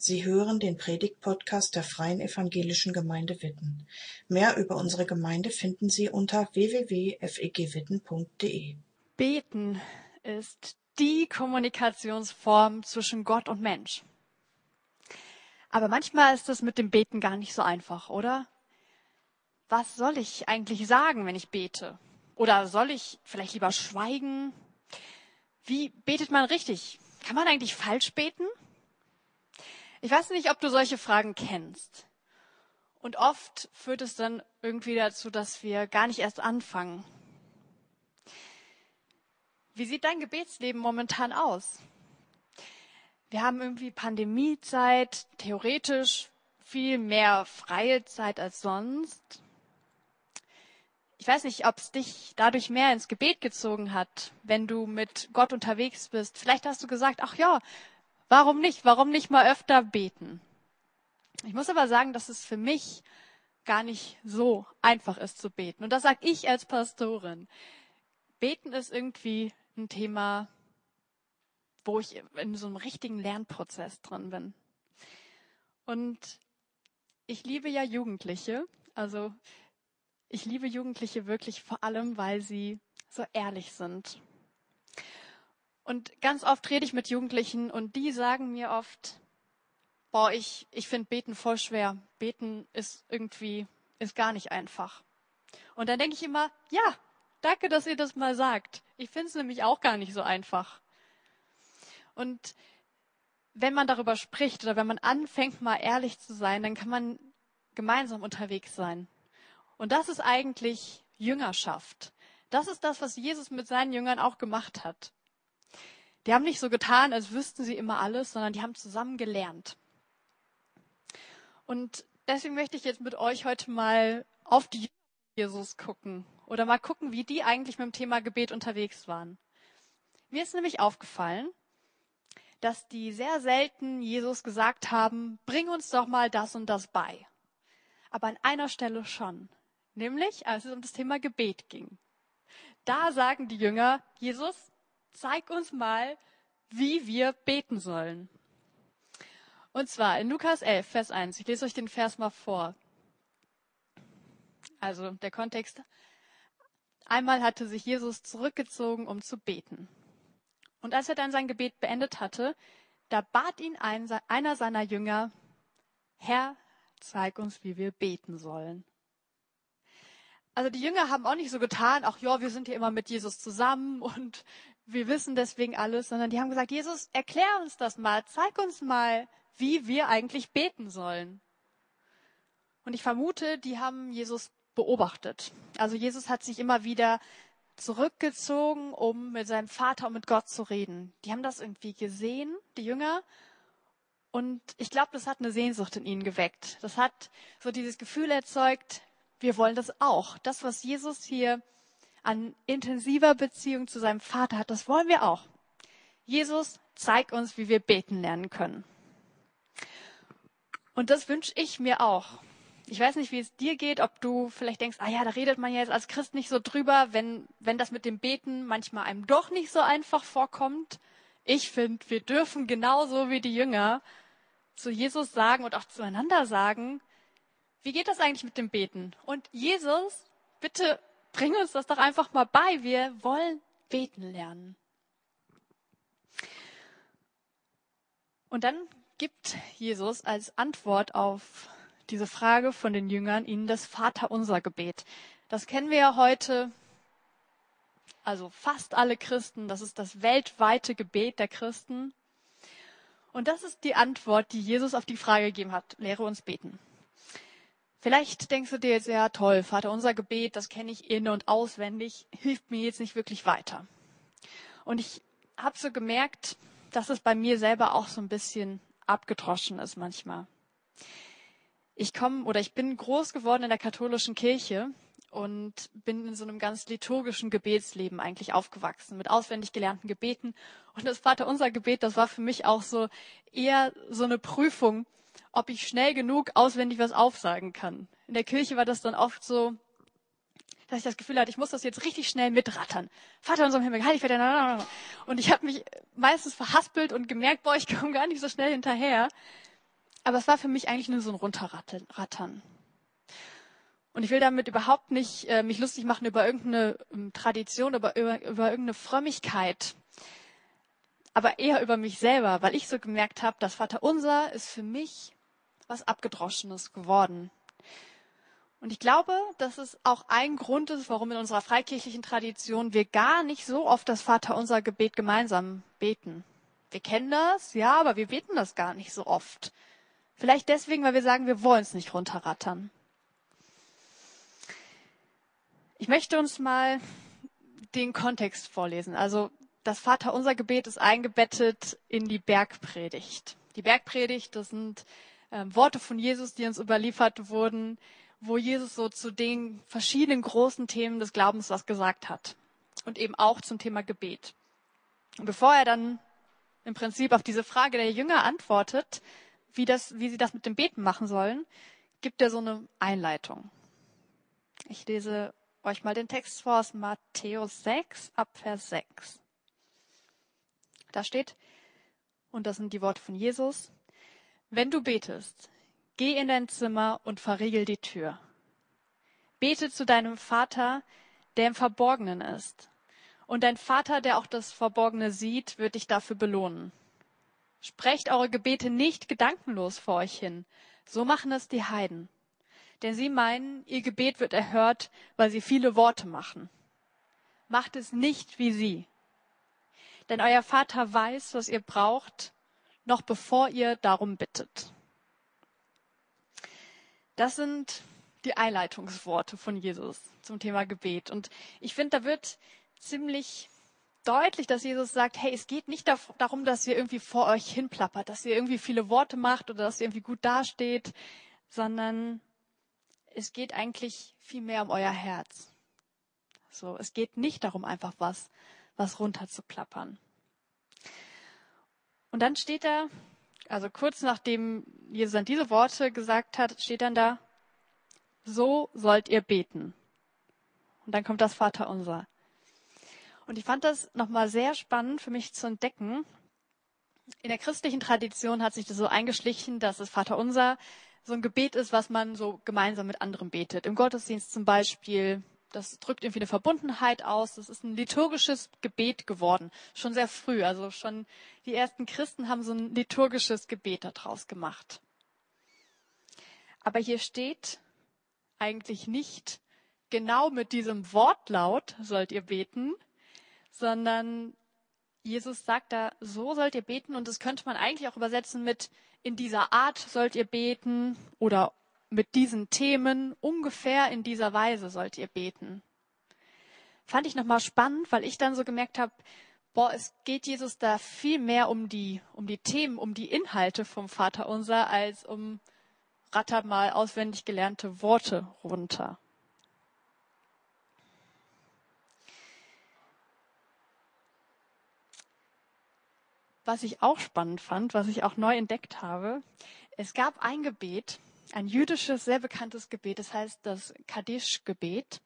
Sie hören den Predigt-Podcast der Freien Evangelischen Gemeinde Witten. Mehr über unsere Gemeinde finden Sie unter www.fegwitten.de. Beten ist die Kommunikationsform zwischen Gott und Mensch. Aber manchmal ist es mit dem Beten gar nicht so einfach, oder? Was soll ich eigentlich sagen, wenn ich bete? Oder soll ich vielleicht lieber schweigen? Wie betet man richtig? Kann man eigentlich falsch beten? Ich weiß nicht, ob du solche Fragen kennst. Und oft führt es dann irgendwie dazu, dass wir gar nicht erst anfangen. Wie sieht dein Gebetsleben momentan aus? Wir haben irgendwie Pandemiezeit, theoretisch viel mehr freie Zeit als sonst. Ich weiß nicht, ob es dich dadurch mehr ins Gebet gezogen hat, wenn du mit Gott unterwegs bist. Vielleicht hast du gesagt, ach ja, Warum nicht? Warum nicht mal öfter beten? Ich muss aber sagen, dass es für mich gar nicht so einfach ist zu beten. Und das sage ich als Pastorin. Beten ist irgendwie ein Thema, wo ich in so einem richtigen Lernprozess drin bin. Und ich liebe ja Jugendliche. Also ich liebe Jugendliche wirklich vor allem, weil sie so ehrlich sind und ganz oft rede ich mit Jugendlichen und die sagen mir oft, boah, ich, ich finde Beten voll schwer. Beten ist irgendwie, ist gar nicht einfach. Und dann denke ich immer, ja, danke, dass ihr das mal sagt. Ich finde es nämlich auch gar nicht so einfach. Und wenn man darüber spricht oder wenn man anfängt, mal ehrlich zu sein, dann kann man gemeinsam unterwegs sein. Und das ist eigentlich Jüngerschaft. Das ist das, was Jesus mit seinen Jüngern auch gemacht hat. Die haben nicht so getan, als wüssten sie immer alles, sondern die haben zusammen gelernt. Und deswegen möchte ich jetzt mit euch heute mal auf die Jesus gucken oder mal gucken, wie die eigentlich mit dem Thema Gebet unterwegs waren. Mir ist nämlich aufgefallen, dass die sehr selten Jesus gesagt haben, bring uns doch mal das und das bei. Aber an einer Stelle schon, nämlich als es um das Thema Gebet ging. Da sagen die Jünger, Jesus, zeig uns mal, wie wir beten sollen. Und zwar in Lukas 11, Vers 1. Ich lese euch den Vers mal vor. Also der Kontext. Einmal hatte sich Jesus zurückgezogen, um zu beten. Und als er dann sein Gebet beendet hatte, da bat ihn ein, einer seiner Jünger, Herr, zeig uns, wie wir beten sollen. Also die Jünger haben auch nicht so getan, ach ja, wir sind hier immer mit Jesus zusammen und wir wissen deswegen alles, sondern die haben gesagt, Jesus, erklär uns das mal, zeig uns mal, wie wir eigentlich beten sollen. Und ich vermute, die haben Jesus beobachtet. Also Jesus hat sich immer wieder zurückgezogen, um mit seinem Vater und mit Gott zu reden. Die haben das irgendwie gesehen, die Jünger. Und ich glaube, das hat eine Sehnsucht in ihnen geweckt. Das hat so dieses Gefühl erzeugt, wir wollen das auch. Das, was Jesus hier an intensiver Beziehung zu seinem Vater hat. Das wollen wir auch. Jesus, zeig uns, wie wir beten lernen können. Und das wünsche ich mir auch. Ich weiß nicht, wie es dir geht, ob du vielleicht denkst, ah ja, da redet man ja jetzt als Christ nicht so drüber, wenn, wenn das mit dem Beten manchmal einem doch nicht so einfach vorkommt. Ich finde, wir dürfen genauso wie die Jünger zu Jesus sagen und auch zueinander sagen, wie geht das eigentlich mit dem Beten? Und Jesus, bitte bring uns das doch einfach mal bei. Wir wollen beten lernen. Und dann gibt Jesus als Antwort auf diese Frage von den Jüngern ihnen das Vaterunser Gebet. Das kennen wir ja heute, also fast alle Christen, das ist das weltweite Gebet der Christen. Und das ist die Antwort, die Jesus auf die Frage gegeben hat, lehre uns beten. Vielleicht denkst du dir jetzt, ja toll, Vater, unser Gebet, das kenne ich in und auswendig, hilft mir jetzt nicht wirklich weiter. Und ich habe so gemerkt, dass es bei mir selber auch so ein bisschen abgedroschen ist manchmal. Ich komme oder ich bin groß geworden in der katholischen Kirche und bin in so einem ganz liturgischen Gebetsleben eigentlich aufgewachsen, mit auswendig gelernten Gebeten. Und das Vater unser Gebet, das war für mich auch so eher so eine Prüfung, ob ich schnell genug auswendig was aufsagen kann. In der Kirche war das dann oft so, dass ich das Gefühl hatte, ich muss das jetzt richtig schnell mitrattern. Vater unserem Himmel, heilig Und ich habe mich meistens verhaspelt und gemerkt, boah, ich komme gar nicht so schnell hinterher. Aber es war für mich eigentlich nur so ein Runterrattern. Und ich will damit überhaupt nicht äh, mich lustig machen über irgendeine ähm, Tradition, über, über, über irgendeine Frömmigkeit, aber eher über mich selber, weil ich so gemerkt habe, das Vaterunser ist für mich was Abgedroschenes geworden. Und ich glaube, dass es auch ein Grund ist, warum in unserer freikirchlichen Tradition wir gar nicht so oft das Vaterunser Gebet gemeinsam beten. Wir kennen das, ja, aber wir beten das gar nicht so oft. Vielleicht deswegen, weil wir sagen, wir wollen es nicht runterrattern. Ich möchte uns mal den Kontext vorlesen. Also das Vaterunser Gebet ist eingebettet in die Bergpredigt. Die Bergpredigt, das sind äh, Worte von Jesus, die uns überliefert wurden, wo Jesus so zu den verschiedenen großen Themen des Glaubens was gesagt hat. Und eben auch zum Thema Gebet. Und bevor er dann im Prinzip auf diese Frage der Jünger antwortet, wie, das, wie sie das mit dem Beten machen sollen, gibt er so eine Einleitung. Ich lese euch mal den Text vor aus Matthäus 6 ab Vers 6. Da steht, und das sind die Worte von Jesus, wenn du betest, geh in dein Zimmer und verriegel die Tür. Bete zu deinem Vater, der im Verborgenen ist. Und dein Vater, der auch das Verborgene sieht, wird dich dafür belohnen. Sprecht eure Gebete nicht gedankenlos vor euch hin. So machen es die Heiden. Denn sie meinen, ihr Gebet wird erhört, weil sie viele Worte machen. Macht es nicht wie sie. Denn euer Vater weiß, was ihr braucht, noch bevor ihr darum bittet. Das sind die Einleitungsworte von Jesus zum Thema Gebet. Und ich finde, da wird ziemlich deutlich, dass Jesus sagt, hey, es geht nicht darum, dass ihr irgendwie vor euch hinplappert, dass ihr irgendwie viele Worte macht oder dass ihr irgendwie gut dasteht, sondern es geht eigentlich viel mehr um euer Herz. So, es geht nicht darum, einfach was, was runterzuplappern. Und dann steht da, also kurz nachdem Jesus dann diese Worte gesagt hat, steht dann da, so sollt ihr beten. Und dann kommt das Vaterunser. Und ich fand das nochmal sehr spannend für mich zu entdecken. In der christlichen Tradition hat sich das so eingeschlichen, dass das Vaterunser so ein Gebet ist, was man so gemeinsam mit anderen betet. Im Gottesdienst zum Beispiel, das drückt irgendwie eine Verbundenheit aus. Das ist ein liturgisches Gebet geworden, schon sehr früh. Also schon die ersten Christen haben so ein liturgisches Gebet daraus gemacht. Aber hier steht eigentlich nicht genau mit diesem Wortlaut sollt ihr beten, sondern Jesus sagt da, so sollt ihr beten und das könnte man eigentlich auch übersetzen mit in dieser Art sollt ihr beten oder mit diesen Themen ungefähr in dieser Weise sollt ihr beten. Fand ich nochmal spannend, weil ich dann so gemerkt habe, boah, es geht Jesus da viel mehr um die, um die Themen, um die Inhalte vom Vater unser, als um ratter mal auswendig gelernte Worte runter. was ich auch spannend fand, was ich auch neu entdeckt habe, es gab ein Gebet, ein jüdisches, sehr bekanntes Gebet, das heißt das Kaddisch-Gebet.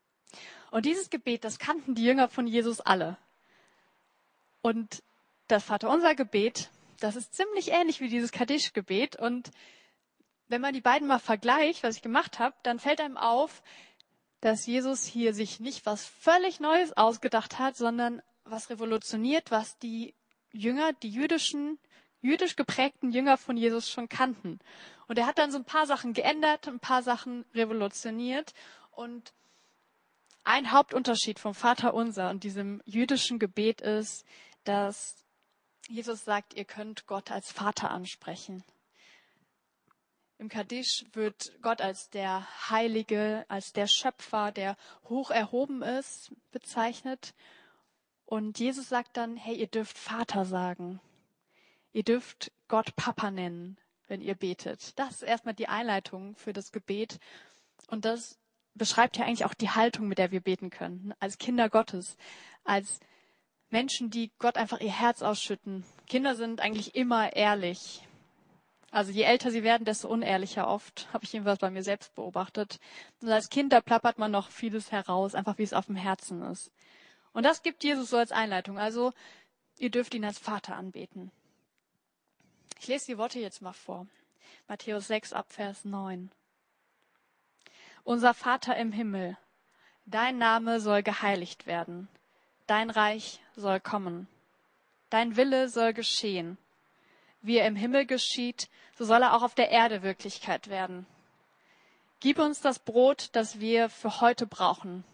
Und dieses Gebet, das kannten die Jünger von Jesus alle. Und das Vaterunser Gebet, das ist ziemlich ähnlich wie dieses Kaddisch-Gebet. Und wenn man die beiden mal vergleicht, was ich gemacht habe, dann fällt einem auf, dass Jesus hier sich nicht was völlig Neues ausgedacht hat, sondern was revolutioniert, was die Jünger, die jüdischen, jüdisch geprägten Jünger von Jesus schon kannten. Und er hat dann so ein paar Sachen geändert, ein paar Sachen revolutioniert. Und ein Hauptunterschied vom Vater unser und diesem jüdischen Gebet ist, dass Jesus sagt, ihr könnt Gott als Vater ansprechen. Im Kaddisch wird Gott als der Heilige, als der Schöpfer, der hoch erhoben ist, bezeichnet. Und Jesus sagt dann, hey, ihr dürft Vater sagen. Ihr dürft Gott Papa nennen, wenn ihr betet. Das ist erstmal die Einleitung für das Gebet. Und das beschreibt ja eigentlich auch die Haltung, mit der wir beten können. Als Kinder Gottes. Als Menschen, die Gott einfach ihr Herz ausschütten. Kinder sind eigentlich immer ehrlich. Also je älter sie werden, desto unehrlicher oft. Habe ich jedenfalls bei mir selbst beobachtet. Und als Kind, da plappert man noch vieles heraus, einfach wie es auf dem Herzen ist. Und das gibt Jesus so als Einleitung. Also, ihr dürft ihn als Vater anbeten. Ich lese die Worte jetzt mal vor. Matthäus 6 ab Vers 9. Unser Vater im Himmel, dein Name soll geheiligt werden, dein Reich soll kommen, dein Wille soll geschehen. Wie er im Himmel geschieht, so soll er auch auf der Erde Wirklichkeit werden. Gib uns das Brot, das wir für heute brauchen.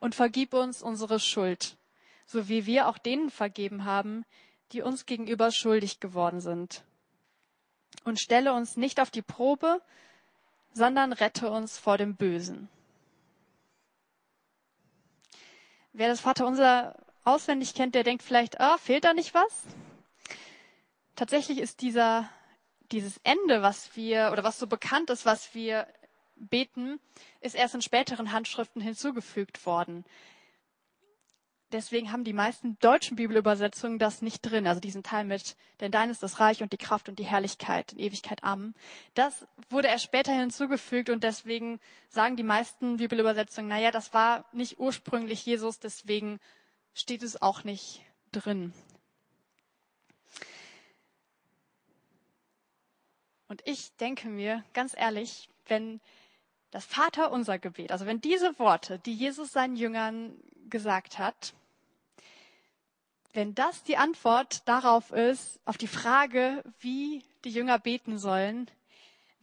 Und vergib uns unsere Schuld, so wie wir auch denen vergeben haben, die uns gegenüber schuldig geworden sind. Und stelle uns nicht auf die Probe, sondern rette uns vor dem Bösen. Wer das Vaterunser auswendig kennt, der denkt vielleicht, ah, fehlt da nicht was? Tatsächlich ist dieser, dieses Ende, was wir, oder was so bekannt ist, was wir beten, ist erst in späteren Handschriften hinzugefügt worden. Deswegen haben die meisten deutschen Bibelübersetzungen das nicht drin, also diesen Teil mit, denn dein ist das Reich und die Kraft und die Herrlichkeit in Ewigkeit Amen. Das wurde erst später hinzugefügt und deswegen sagen die meisten Bibelübersetzungen, naja, das war nicht ursprünglich Jesus, deswegen steht es auch nicht drin. Und ich denke mir, ganz ehrlich, wenn das Vater unser Gebet, also wenn diese Worte, die Jesus seinen Jüngern gesagt hat, wenn das die Antwort darauf ist, auf die Frage, wie die Jünger beten sollen,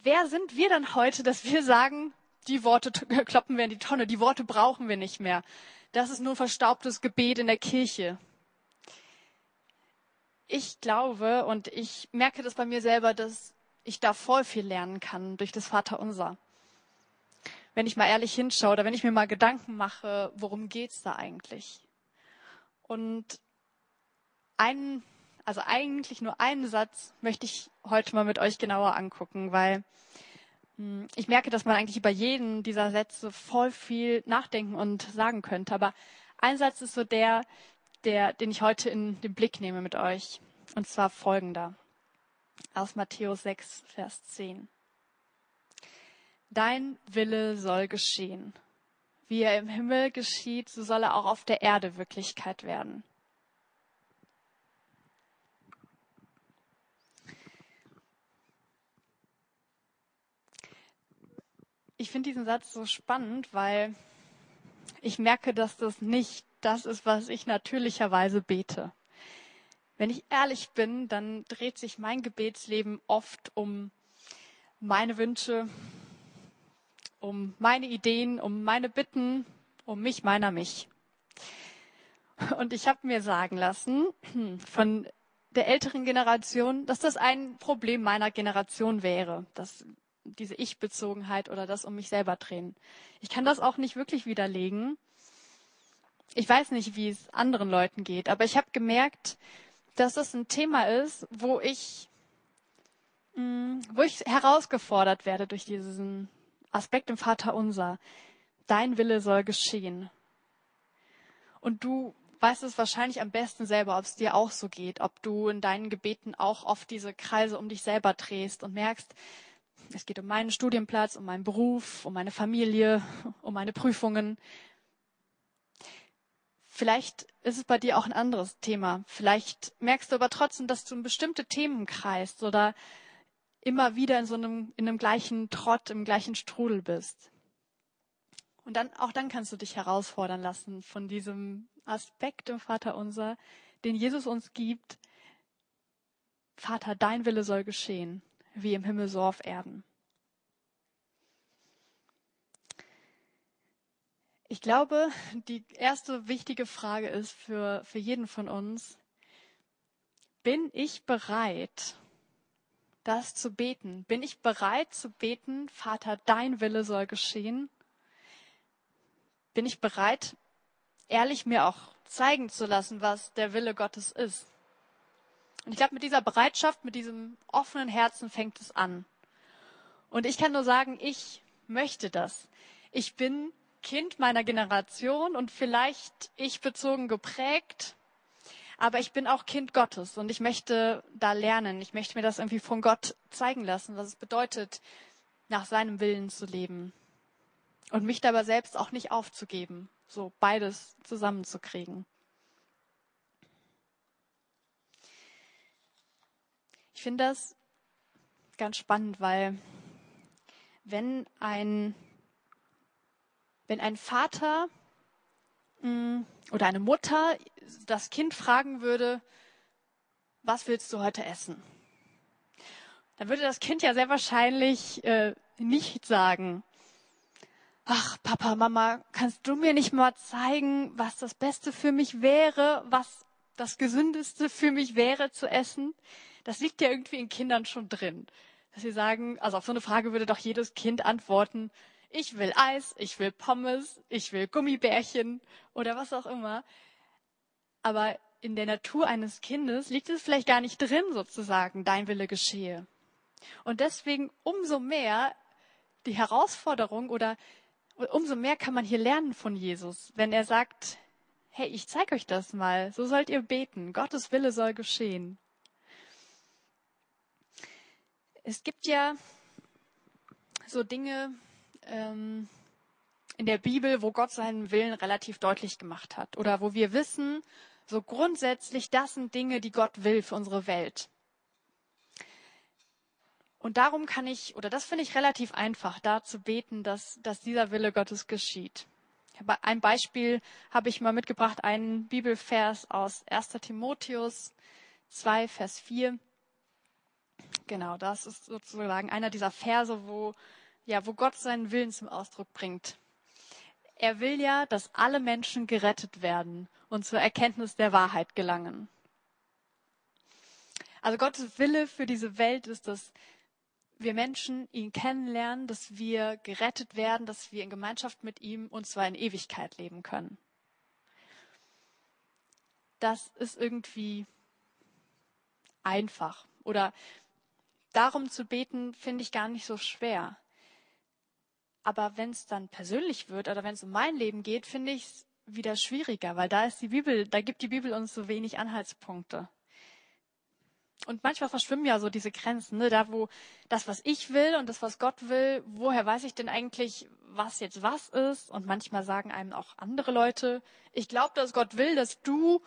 wer sind wir dann heute, dass wir sagen, die Worte kloppen wir in die Tonne, die Worte brauchen wir nicht mehr. Das ist nur verstaubtes Gebet in der Kirche. Ich glaube und ich merke das bei mir selber, dass ich da voll viel lernen kann durch das Vaterunser. Wenn ich mal ehrlich hinschaue oder wenn ich mir mal Gedanken mache, worum geht's da eigentlich? Und einen, also eigentlich nur einen Satz möchte ich heute mal mit euch genauer angucken, weil hm, ich merke, dass man eigentlich über jeden dieser Sätze voll viel nachdenken und sagen könnte. Aber ein Satz ist so der, der, den ich heute in den Blick nehme mit euch. Und zwar folgender. Aus Matthäus 6, Vers 10. Dein Wille soll geschehen. Wie er im Himmel geschieht, so soll er auch auf der Erde Wirklichkeit werden. Ich finde diesen Satz so spannend, weil ich merke, dass das nicht das ist, was ich natürlicherweise bete. Wenn ich ehrlich bin, dann dreht sich mein Gebetsleben oft um meine Wünsche, um meine Ideen, um meine Bitten, um mich, meiner, mich. Und ich habe mir sagen lassen von der älteren Generation, dass das ein Problem meiner Generation wäre, dass diese Ich-Bezogenheit oder das um mich selber drehen. Ich kann das auch nicht wirklich widerlegen. Ich weiß nicht, wie es anderen Leuten geht, aber ich habe gemerkt, dass es ein Thema ist, wo ich, mm, wo ich herausgefordert werde durch diesen Aspekt im Vater Unser. Dein Wille soll geschehen. Und du weißt es wahrscheinlich am besten selber, ob es dir auch so geht, ob du in deinen Gebeten auch oft diese Kreise um dich selber drehst und merkst, es geht um meinen Studienplatz, um meinen Beruf, um meine Familie, um meine Prüfungen. Vielleicht ist es bei dir auch ein anderes Thema. Vielleicht merkst du aber trotzdem, dass du in bestimmte Themen kreist oder immer wieder in so einem, in einem gleichen Trott, im gleichen Strudel bist. Und dann, auch dann kannst du dich herausfordern lassen von diesem Aspekt im Vater unser, den Jesus uns gibt. Vater, dein Wille soll geschehen wie im Himmel so auf Erden. Ich glaube, die erste wichtige Frage ist für, für jeden von uns, bin ich bereit, das zu beten? Bin ich bereit zu beten, Vater, dein Wille soll geschehen? Bin ich bereit, ehrlich mir auch zeigen zu lassen, was der Wille Gottes ist? Und ich glaube, mit dieser Bereitschaft, mit diesem offenen Herzen fängt es an. Und ich kann nur sagen, ich möchte das. Ich bin Kind meiner Generation und vielleicht ich bezogen geprägt, aber ich bin auch Kind Gottes und ich möchte da lernen. Ich möchte mir das irgendwie von Gott zeigen lassen, was es bedeutet, nach seinem Willen zu leben. Und mich dabei selbst auch nicht aufzugeben, so beides zusammenzukriegen. Ich finde das ganz spannend, weil wenn ein, wenn ein Vater mm, oder eine Mutter das Kind fragen würde, was willst du heute essen? Dann würde das Kind ja sehr wahrscheinlich äh, nicht sagen, ach Papa, Mama, kannst du mir nicht mal zeigen, was das Beste für mich wäre, was das Gesündeste für mich wäre zu essen? Das liegt ja irgendwie in Kindern schon drin. Dass sie sagen, also auf so eine Frage würde doch jedes Kind antworten, ich will Eis, ich will Pommes, ich will Gummibärchen oder was auch immer. Aber in der Natur eines Kindes liegt es vielleicht gar nicht drin, sozusagen, dein Wille geschehe. Und deswegen umso mehr die Herausforderung oder umso mehr kann man hier lernen von Jesus, wenn er sagt, hey, ich zeige euch das mal, so sollt ihr beten, Gottes Wille soll geschehen. Es gibt ja so Dinge ähm, in der Bibel, wo Gott seinen Willen relativ deutlich gemacht hat oder wo wir wissen, so grundsätzlich, das sind Dinge, die Gott will für unsere Welt. Und darum kann ich, oder das finde ich relativ einfach, da zu beten, dass, dass dieser Wille Gottes geschieht. Ein Beispiel habe ich mal mitgebracht, einen Bibelvers aus 1. Timotheus 2, Vers 4. Genau, das ist sozusagen einer dieser Verse, wo, ja, wo Gott seinen Willen zum Ausdruck bringt. Er will ja, dass alle Menschen gerettet werden und zur Erkenntnis der Wahrheit gelangen. Also Gottes Wille für diese Welt ist, dass wir Menschen ihn kennenlernen, dass wir gerettet werden, dass wir in Gemeinschaft mit ihm und zwar in Ewigkeit leben können. Das ist irgendwie einfach. Oder darum zu beten, finde ich gar nicht so schwer. Aber wenn es dann persönlich wird oder wenn es um mein Leben geht, finde ich es wieder schwieriger, weil da ist die Bibel, da gibt die Bibel uns so wenig Anhaltspunkte. Und manchmal verschwimmen ja so diese Grenzen, ne? da wo das, was ich will und das, was Gott will, woher weiß ich denn eigentlich, was jetzt was ist? Und manchmal sagen einem auch andere Leute, ich glaube, dass Gott will, dass du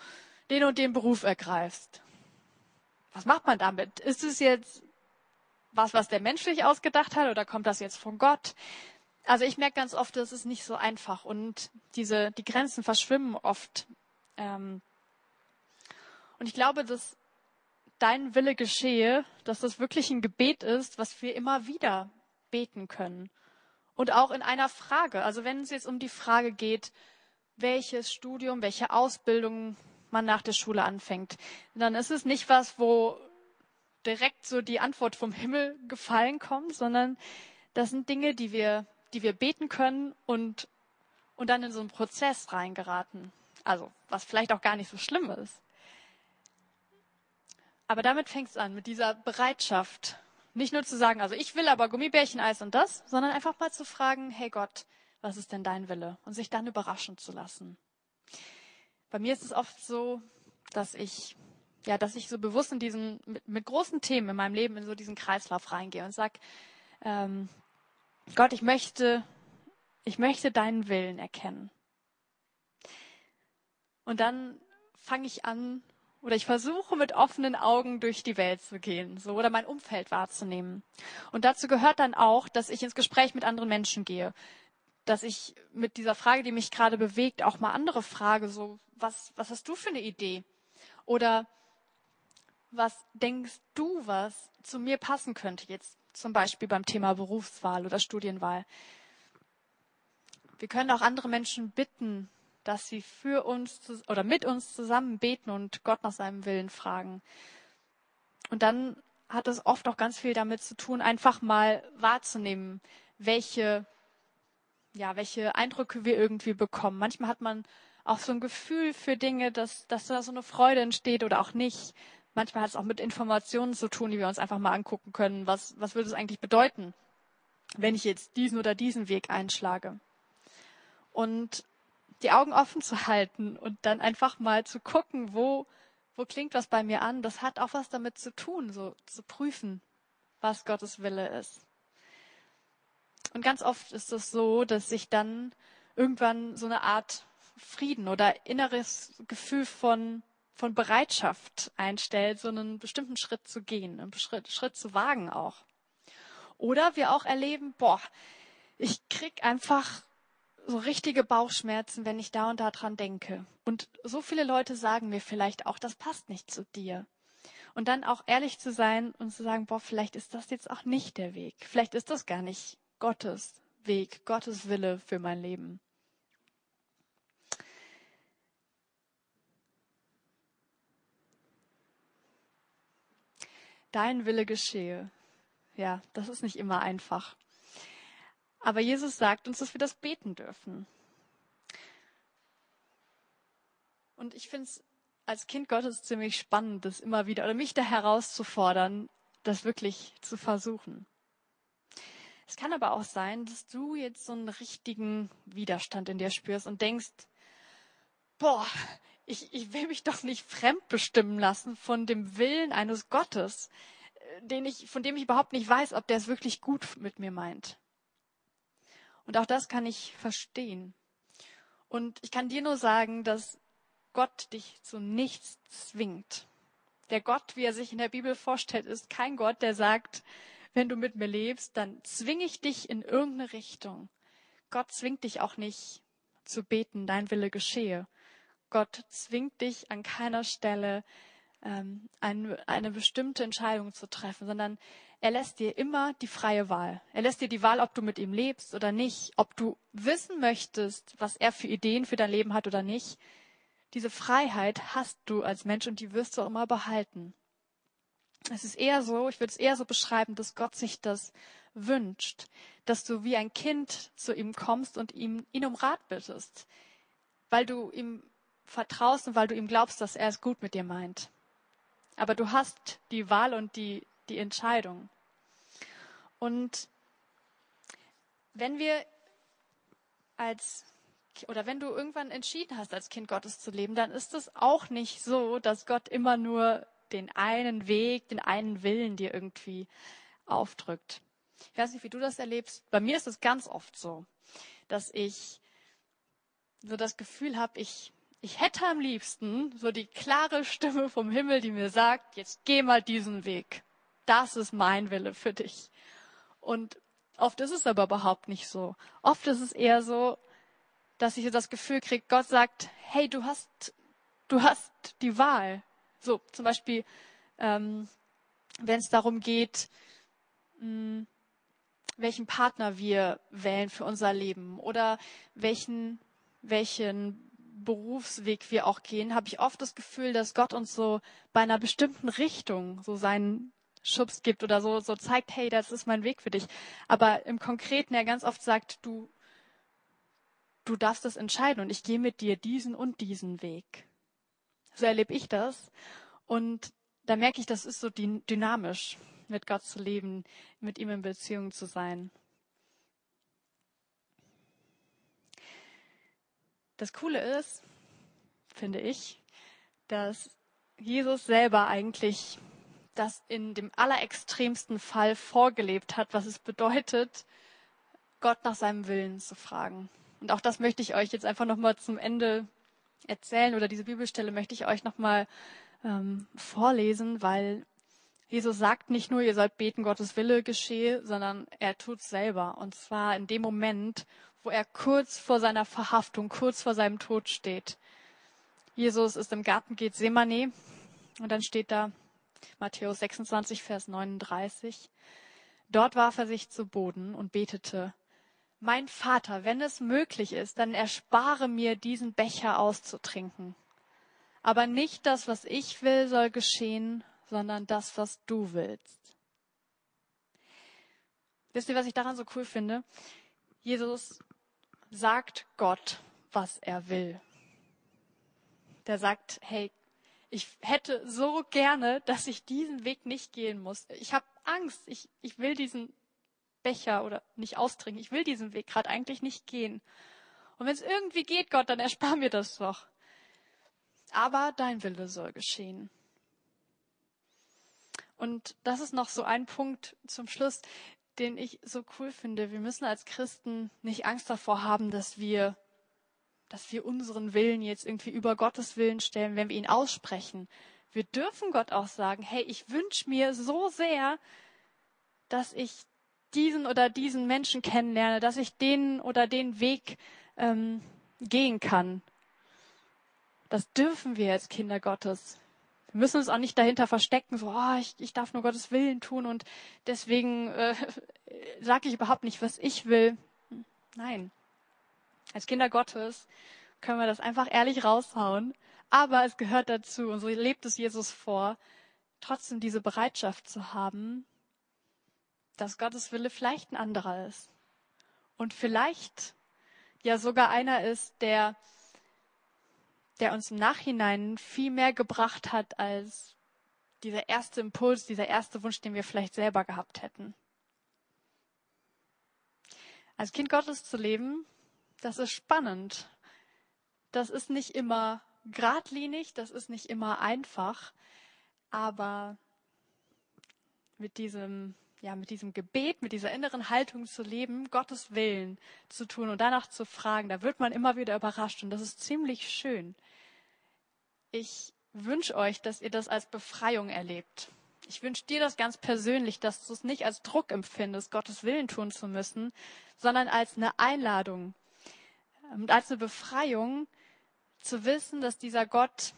den und den Beruf ergreifst. Was macht man damit? Ist es jetzt was, was der Mensch sich ausgedacht hat oder kommt das jetzt von Gott? Also ich merke ganz oft, das ist nicht so einfach und diese, die Grenzen verschwimmen oft. Ähm und ich glaube, dass dein Wille geschehe, dass das wirklich ein Gebet ist, was wir immer wieder beten können. Und auch in einer Frage. Also wenn es jetzt um die Frage geht, welches Studium, welche Ausbildung man nach der Schule anfängt, dann ist es nicht was, wo direkt so die Antwort vom Himmel gefallen kommt, sondern das sind Dinge, die wir, die wir beten können und, und dann in so einen Prozess reingeraten. Also, was vielleicht auch gar nicht so schlimm ist. Aber damit fängt es an, mit dieser Bereitschaft. Nicht nur zu sagen, also ich will aber Gummibärchen, Eis und das, sondern einfach mal zu fragen, hey Gott, was ist denn dein Wille? Und sich dann überraschen zu lassen. Bei mir ist es oft so, dass ich, ja, dass ich so bewusst in diesen, mit, mit großen Themen in meinem Leben in so diesen Kreislauf reingehe und sag, ähm, Gott, ich möchte, ich möchte deinen Willen erkennen. Und dann fange ich an, oder ich versuche mit offenen Augen durch die Welt zu gehen, so oder mein Umfeld wahrzunehmen. Und dazu gehört dann auch, dass ich ins Gespräch mit anderen Menschen gehe, dass ich mit dieser Frage, die mich gerade bewegt, auch mal andere frage, so was was hast du für eine Idee? Oder was denkst du, was zu mir passen könnte jetzt zum Beispiel beim Thema Berufswahl oder Studienwahl? Wir können auch andere Menschen bitten, dass sie für uns oder mit uns zusammen beten und Gott nach seinem Willen fragen. Und dann hat es oft auch ganz viel damit zu tun, einfach mal wahrzunehmen, welche, ja, welche Eindrücke wir irgendwie bekommen. Manchmal hat man auch so ein Gefühl für Dinge, dass, dass da so eine Freude entsteht oder auch nicht. Manchmal hat es auch mit Informationen zu tun, die wir uns einfach mal angucken können. Was, was würde es eigentlich bedeuten, wenn ich jetzt diesen oder diesen Weg einschlage? Und die Augen offen zu halten und dann einfach mal zu gucken, wo, wo klingt was bei mir an. Das hat auch was damit zu tun, so zu prüfen, was Gottes Wille ist. Und ganz oft ist es so, dass sich dann irgendwann so eine Art Frieden oder inneres Gefühl von, von Bereitschaft einstellt, so einen bestimmten Schritt zu gehen, einen Schritt, Schritt zu wagen auch. Oder wir auch erleben, boah, ich krieg einfach so richtige Bauchschmerzen, wenn ich da und da dran denke. Und so viele Leute sagen mir vielleicht auch, das passt nicht zu dir. Und dann auch ehrlich zu sein und zu sagen, boah, vielleicht ist das jetzt auch nicht der Weg. Vielleicht ist das gar nicht Gottes Weg, Gottes Wille für mein Leben. Dein Wille geschehe. Ja, das ist nicht immer einfach. Aber Jesus sagt uns, dass wir das beten dürfen. Und ich finde es als Kind Gottes ziemlich spannend, das immer wieder, oder mich da herauszufordern, das wirklich zu versuchen. Es kann aber auch sein, dass du jetzt so einen richtigen Widerstand in dir spürst und denkst, boah, ich, ich will mich doch nicht fremdbestimmen lassen von dem Willen eines Gottes, äh, den ich, von dem ich überhaupt nicht weiß, ob der es wirklich gut mit mir meint. Und auch das kann ich verstehen. Und ich kann dir nur sagen, dass Gott dich zu nichts zwingt. Der Gott, wie er sich in der Bibel vorstellt, ist kein Gott, der sagt, wenn du mit mir lebst, dann zwinge ich dich in irgendeine Richtung. Gott zwingt dich auch nicht zu beten, dein Wille geschehe. Gott zwingt dich an keiner Stelle ähm, eine, eine bestimmte Entscheidung zu treffen, sondern er lässt dir immer die freie Wahl. Er lässt dir die Wahl, ob du mit ihm lebst oder nicht, ob du wissen möchtest, was er für Ideen für dein Leben hat oder nicht. Diese Freiheit hast du als Mensch und die wirst du auch immer behalten. Es ist eher so, ich würde es eher so beschreiben, dass Gott sich das wünscht, dass du wie ein Kind zu ihm kommst und ihm, ihn um Rat bittest, weil du ihm vertraust und weil du ihm glaubst, dass er es gut mit dir meint. Aber du hast die Wahl und die, die Entscheidung. Und wenn wir als oder wenn du irgendwann entschieden hast, als Kind Gottes zu leben, dann ist es auch nicht so, dass Gott immer nur den einen Weg, den einen Willen dir irgendwie aufdrückt. Ich weiß nicht, wie du das erlebst. Bei mir ist es ganz oft so, dass ich so das Gefühl habe, ich, ich hätte am liebsten so die klare Stimme vom Himmel, die mir sagt, jetzt geh mal diesen Weg. Das ist mein Wille für dich. Und oft ist es aber überhaupt nicht so. Oft ist es eher so, dass ich das Gefühl kriege, Gott sagt, hey, du hast, du hast die Wahl. So, zum Beispiel, ähm, wenn es darum geht, mh, hm, welchen Partner wir wählen für unser Leben oder welchen, welchen Berufsweg wir auch gehen, habe ich oft das Gefühl, dass Gott uns so bei einer bestimmten Richtung so seinen Schubs gibt oder so, so zeigt, hey, das ist mein Weg für dich. Aber im Konkreten er ganz oft sagt, du, du darfst das entscheiden und ich gehe mit dir diesen und diesen Weg. So erlebe ich das. Und da merke ich, das ist so dynamisch, mit Gott zu leben, mit ihm in Beziehung zu sein. Das Coole ist, finde ich, dass Jesus selber eigentlich das in dem allerextremsten Fall vorgelebt hat, was es bedeutet, Gott nach seinem Willen zu fragen. Und auch das möchte ich euch jetzt einfach nochmal zum Ende erzählen oder diese Bibelstelle möchte ich euch nochmal ähm, vorlesen, weil Jesus sagt nicht nur, ihr sollt beten, Gottes Wille geschehe, sondern er tut selber. Und zwar in dem Moment, wo er kurz vor seiner Verhaftung, kurz vor seinem Tod steht. Jesus ist im Garten Gethsemane und dann steht da, Matthäus 26, Vers 39. Dort warf er sich zu Boden und betete, mein Vater, wenn es möglich ist, dann erspare mir diesen Becher auszutrinken. Aber nicht das, was ich will, soll geschehen, sondern das, was du willst. Wisst ihr, was ich daran so cool finde? Jesus sagt Gott, was er will. Der sagt, hey, ich hätte so gerne, dass ich diesen Weg nicht gehen muss. Ich habe Angst. Ich, ich will diesen Becher oder nicht austrinken. Ich will diesen Weg gerade eigentlich nicht gehen. Und wenn es irgendwie geht, Gott, dann erspar mir das doch. Aber dein Wille soll geschehen. Und das ist noch so ein Punkt zum Schluss, den ich so cool finde. Wir müssen als Christen nicht Angst davor haben, dass wir dass wir unseren Willen jetzt irgendwie über Gottes Willen stellen, wenn wir ihn aussprechen. Wir dürfen Gott auch sagen, hey, ich wünsche mir so sehr, dass ich diesen oder diesen Menschen kennenlerne, dass ich den oder den Weg ähm, gehen kann. Das dürfen wir als Kinder Gottes. Wir müssen uns auch nicht dahinter verstecken, so, oh, ich, ich darf nur Gottes Willen tun und deswegen äh, sage ich überhaupt nicht, was ich will. Nein. Als Kinder Gottes können wir das einfach ehrlich raushauen. Aber es gehört dazu, und so lebt es Jesus vor, trotzdem diese Bereitschaft zu haben, dass Gottes Wille vielleicht ein anderer ist. Und vielleicht ja sogar einer ist, der, der uns im Nachhinein viel mehr gebracht hat als dieser erste Impuls, dieser erste Wunsch, den wir vielleicht selber gehabt hätten. Als Kind Gottes zu leben, das ist spannend. Das ist nicht immer geradlinig, das ist nicht immer einfach, aber mit diesem ja, mit diesem Gebet, mit dieser inneren Haltung zu leben, Gottes Willen zu tun und danach zu fragen, da wird man immer wieder überrascht und das ist ziemlich schön. Ich wünsche euch, dass ihr das als Befreiung erlebt. Ich wünsche dir das ganz persönlich, dass du es nicht als Druck empfindest, Gottes Willen tun zu müssen, sondern als eine Einladung und als eine Befreiung zu wissen, dass dieser Gott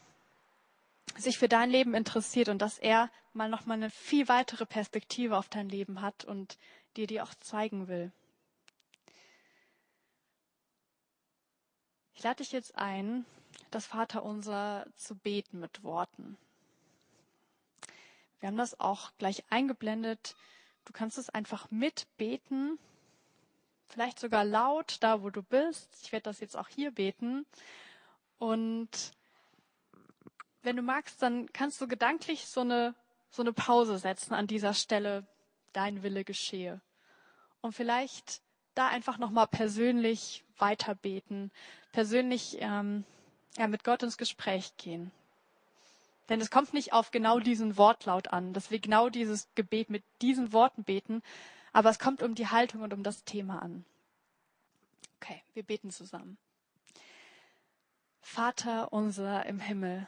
sich für dein Leben interessiert und dass er mal noch mal eine viel weitere Perspektive auf dein Leben hat und dir die auch zeigen will. Ich lade dich jetzt ein, das Vaterunser zu beten mit Worten. Wir haben das auch gleich eingeblendet. Du kannst es einfach mitbeten, vielleicht sogar laut, da wo du bist. Ich werde das jetzt auch hier beten. Und wenn du magst, dann kannst du gedanklich so eine, so eine Pause setzen an dieser Stelle, dein Wille geschehe. Und vielleicht da einfach nochmal persönlich weiterbeten, persönlich ähm, ja, mit Gott ins Gespräch gehen. Denn es kommt nicht auf genau diesen Wortlaut an, dass wir genau dieses Gebet mit diesen Worten beten, aber es kommt um die Haltung und um das Thema an. Okay, wir beten zusammen. Vater unser im Himmel,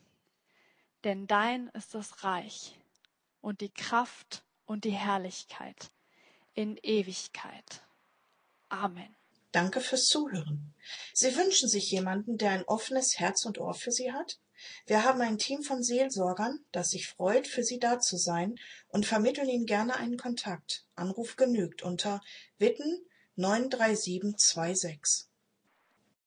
denn dein ist das Reich und die Kraft und die Herrlichkeit in Ewigkeit. Amen. Danke fürs Zuhören. Sie wünschen sich jemanden, der ein offenes Herz und Ohr für Sie hat? Wir haben ein Team von Seelsorgern, das sich freut, für Sie da zu sein und vermitteln Ihnen gerne einen Kontakt. Anruf genügt unter Witten 93726.